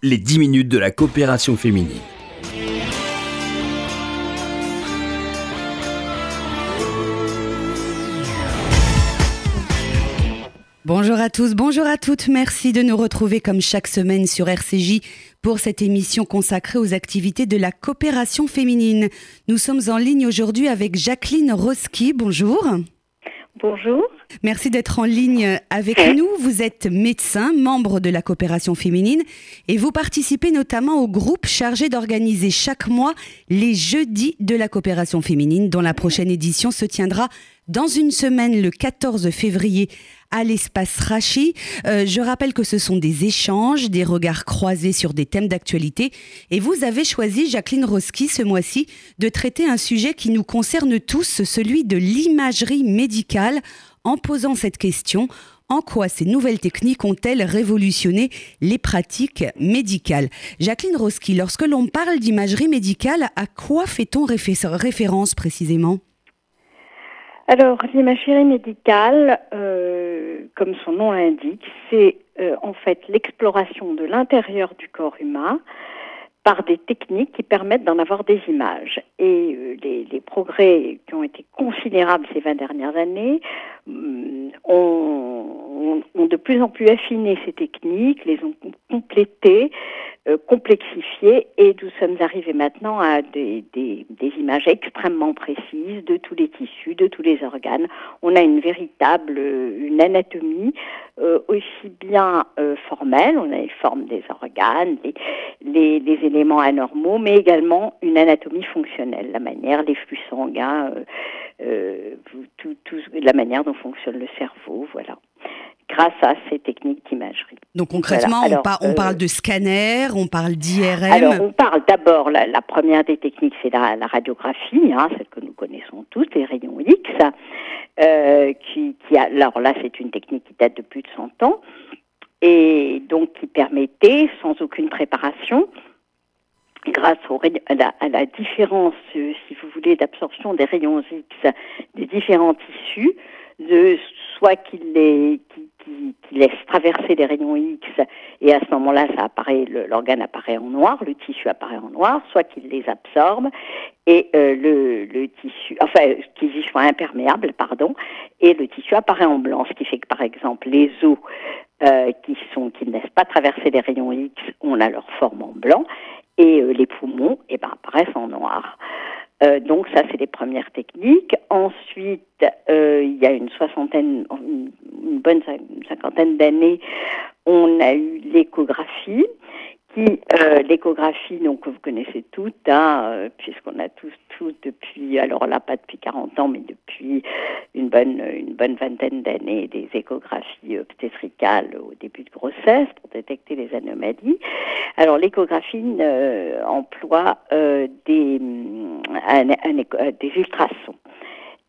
les 10 minutes de la coopération féminine. Bonjour à tous, bonjour à toutes. Merci de nous retrouver comme chaque semaine sur RCJ pour cette émission consacrée aux activités de la coopération féminine. Nous sommes en ligne aujourd'hui avec Jacqueline Roski. Bonjour. Bonjour. Merci d'être en ligne avec nous. Vous êtes médecin, membre de la coopération féminine et vous participez notamment au groupe chargé d'organiser chaque mois les jeudis de la coopération féminine dont la prochaine édition se tiendra dans une semaine le 14 février à l'espace Rachi. Euh, je rappelle que ce sont des échanges, des regards croisés sur des thèmes d'actualité. Et vous avez choisi, Jacqueline Roski, ce mois-ci, de traiter un sujet qui nous concerne tous, celui de l'imagerie médicale, en posant cette question. En quoi ces nouvelles techniques ont-elles révolutionné les pratiques médicales? Jacqueline Roski, lorsque l'on parle d'imagerie médicale, à quoi fait-on référence précisément? Alors, l'imagerie médicale, euh, comme son nom l'indique, c'est euh, en fait l'exploration de l'intérieur du corps humain par des techniques qui permettent d'en avoir des images. Et euh, les, les, progrès qui ont été considérables ces 20 dernières années mm, ont, ont, de plus en plus affiné ces techniques, les ont complétées, euh, complexifiées, et nous sommes arrivés maintenant à des, images extrêmement précises de tous les tissus, de tous les organes. On a une véritable, euh, une anatomie euh, aussi bien formelle, on a les formes des organes, les, éléments anormaux, mais également une anatomie fonctionnelle, la manière, les flux sanguins, tout, la manière dont fonctionne le cerveau, voilà grâce à ces techniques. Donc concrètement, on, on, parle de scanner, on parle d'IRM Alors on parle d'abord, la, la, première des techniques, c'est la, la, radiographie, hein, celle que nous connaissons tous, les rayons X, euh, qui, qui a, alors là c'est une technique qui date de plus de 100 ans, et donc qui permettait, sans aucune préparation, grâce au, à, la, à, la, différence, euh, si vous voulez, d'absorption des rayons X des différents tissus, soit qu'il les, laisse traverser les rayons X et à ce moment-là, ça apparaît, l'organe apparaît en noir, le tissu apparaît en noir, soit qu'il les absorbe et euh, le, le, tissu, enfin, qu'ils y soient imperméables, pardon, et le tissu apparaît en blanc, ce qui fait que par exemple les os euh, qui sont qui ne laissent pas traverser les rayons X, on a leur forme en blanc, et euh, les poumons eh ben, apparaissent en noir. Euh, donc ça, c'est les premières techniques. Ensuite, euh, il y a une soixantaine, une, bonne cinquantaine d'années, on a eu l'échographie qui, euh, l'échographie, donc vous connaissez toutes, hein, euh, puisqu'on a tous, tous depuis, alors là pas depuis 40 ans, mais depuis une bonne, une bonne vingtaine d'années, des échographies obstétricales au début de grossesse pour détecter les anomalies. Alors l'échographie euh, emploie euh, des, un, des ultrasons.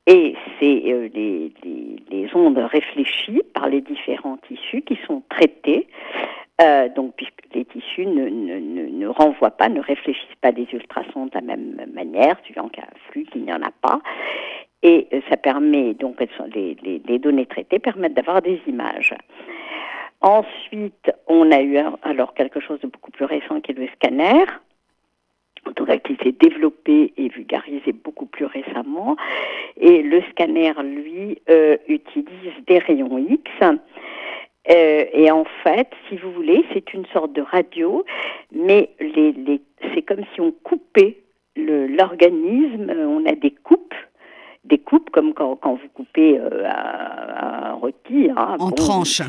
Et c'est euh, les, ondes réfléchies par les différents tissus qui sont traités euh, donc, puisque les tissus ne, ne, ne, renvoient pas, ne réfléchissent pas des ultrasons de la même manière, suivant qu'il y a un flux, qu'il n'y en a pas. Et euh, ça permet, donc, les, les données traitées permettent d'avoir des images. Ensuite, on a eu alors quelque chose de beaucoup plus récent qui est le scanner, en tout cas qui s'est développé et vulgarisé beaucoup plus récemment. Et le scanner, lui, euh, utilise des rayons X euh, et en fait, si vous voulez, c'est une sorte de radio, mais les, les, c'est comme si on coupait l'organisme, on a des coupes, des coupes comme quand, quand vous coupez euh, un, un, rôti. Hein, en bon, tranches.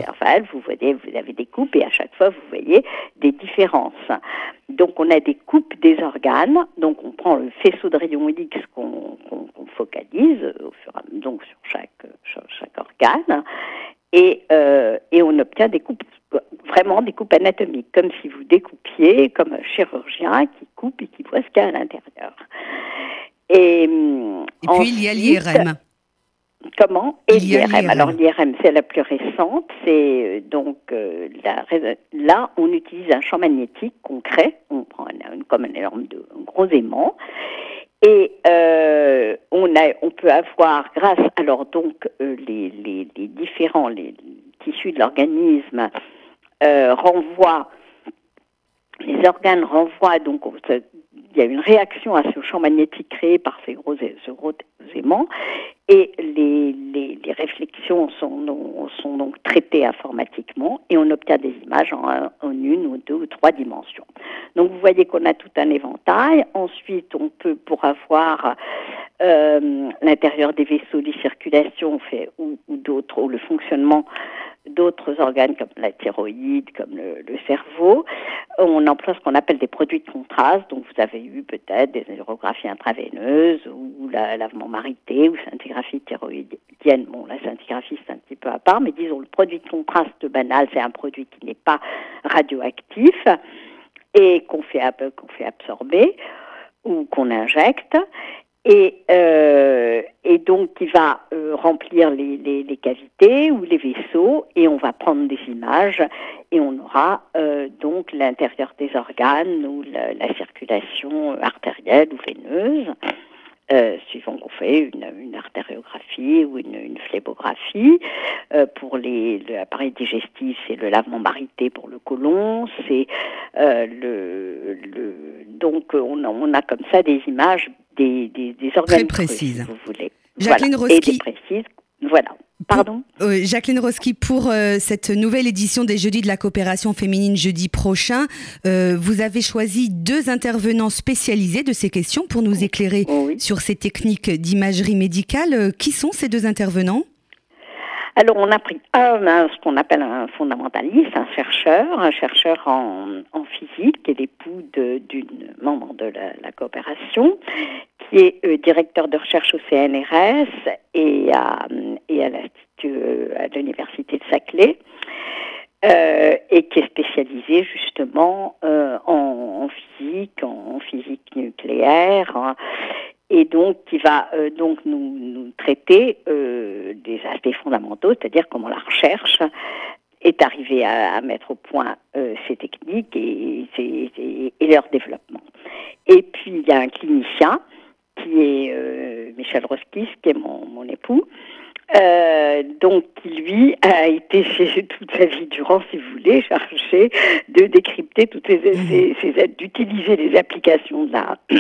Vous, voyez, vous avez des coupes et à chaque fois, vous voyez des différences. Donc, on a des coupes des organes. Donc, on prend le faisceau de rayons X qu'on qu qu focalise au fur et à mesure, donc sur chaque, sur chaque organe et, euh, et on obtient des coupes, vraiment des coupes anatomiques, comme si vous découpiez comme un chirurgien qui coupe et qui voit ce qu'il y a à l'intérieur. Et, et puis il y a l'IRM. Comment Et l'IRM. Alors l'IRM, c'est la plus récente. C'est euh, donc euh, la, là, on utilise un champ magnétique concret. On prend un, comme un énorme de, un gros aimant et euh, on, a, on peut avoir, grâce alors donc euh, les, les, les, différents les tissus de l'organisme renvoient les organes renvoient donc il y a une réaction à ce champ magnétique créé par ces gros, ce gros et les, les, les réflexions sont, sont, donc traitées informatiquement et on obtient des images en, une ou deux ou trois dimensions. Donc vous voyez qu'on a tout un éventail. Ensuite, on peut, pour avoir euh, l'intérieur des vaisseaux de circulation fait, ou, ou d'autres, ou le fonctionnement d'autres organes comme la thyroïde, comme le, cerveau. On emploie ce qu'on appelle des produits de contraste. Donc vous avez eu peut-être des neurographies intraveineuses ou la lavement marité ou scintigraphie thyroïdienne. Bon, la scintigraphie c'est un petit peu à part, mais disons le produit de contraste banal, c'est un produit qui n'est pas radioactif et qu'on fait, qu'on fait absorber ou qu'on injecte et, euh, et donc qui va euh, remplir les, les, les, cavités ou les vaisseaux et on va prendre des images et on aura euh, donc l'intérieur des organes ou la, la, circulation artérielle ou veineuse. Euh, suivant qu'on fait une, une, artériographie ou une, une phlébographie. Euh, pour l'appareil digestif, c'est le lavement marité pour le côlon. C'est euh, le, le, donc on on a comme ça des images des, des, des organes Très si vous voulez. Jacqueline voilà. Roski. Et des précises. Voilà. Pardon pour, euh, Jacqueline Roski, pour euh, cette nouvelle édition des Jeudis de la coopération féminine jeudi prochain, euh, vous avez choisi deux intervenants spécialisés de ces questions pour nous éclairer oh oui. sur ces techniques d'imagerie médicale. Qui sont ces deux intervenants? Alors, on a pris un, ce qu'on appelle un fondamentaliste, un chercheur, un chercheur en, physique, qui est l'époux d'une membre de la, coopération, qui est euh, directeur de recherche au CNRS et à, et à euh, l'Université de Saclay. Euh, et qui est spécialisé justement en, physique, en, physique nucléaire, hein, et donc qui va donc nous, traiter fondamentaux, c'est-à-dire comment la recherche est arrivée à, à mettre au point euh, ces techniques et, et, et, leur développement. Et puis il y a un clinicien qui est euh, Michel Roskis, qui est mon, mon époux, euh, donc qui lui a été toute sa vie durant, si vous voulez, chargé de décrypter toutes ces, ces, ces d'utiliser les applications de la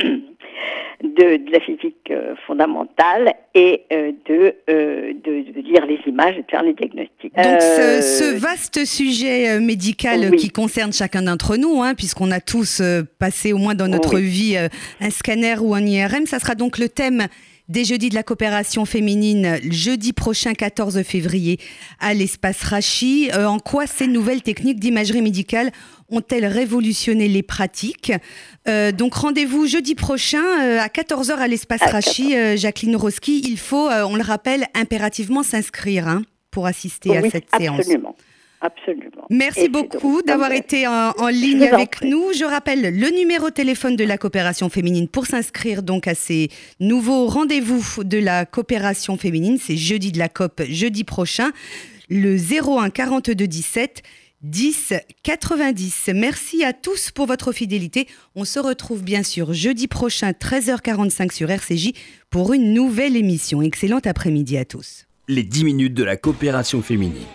de, de, la physique euh, fondamentale et euh, de, euh, de, de, lire les images et de faire les diagnostics. Donc ce, ce, vaste sujet médical oui. qui concerne chacun d'entre nous, hein, puisqu'on a tous passé au moins dans notre oui. vie un scanner ou un IRM, ça sera donc le thème des jeudis de la coopération féminine, jeudi prochain 14 février à l'espace Rachi. Euh, en quoi ces nouvelles techniques d'imagerie médicale ont-elles révolutionné les pratiques euh, Donc rendez-vous jeudi prochain euh, à 14h à l'espace Rachi, Jacqueline Roski. Il faut, on le rappelle, impérativement s'inscrire hein, pour assister à cette absolument. séance. Absolument. Merci Et beaucoup d'avoir été en, en ligne avec nous. Je rappelle le numéro de téléphone de la coopération féminine pour s'inscrire donc à ces nouveaux rendez-vous de la coopération féminine. C'est jeudi de la COP, jeudi prochain. Le 01 42 17 10 90. Merci à tous pour votre fidélité. On se retrouve bien sûr jeudi prochain 13h45 sur RCJ pour une nouvelle émission. Excellent après-midi à tous. Les 10 minutes de la coopération féminine.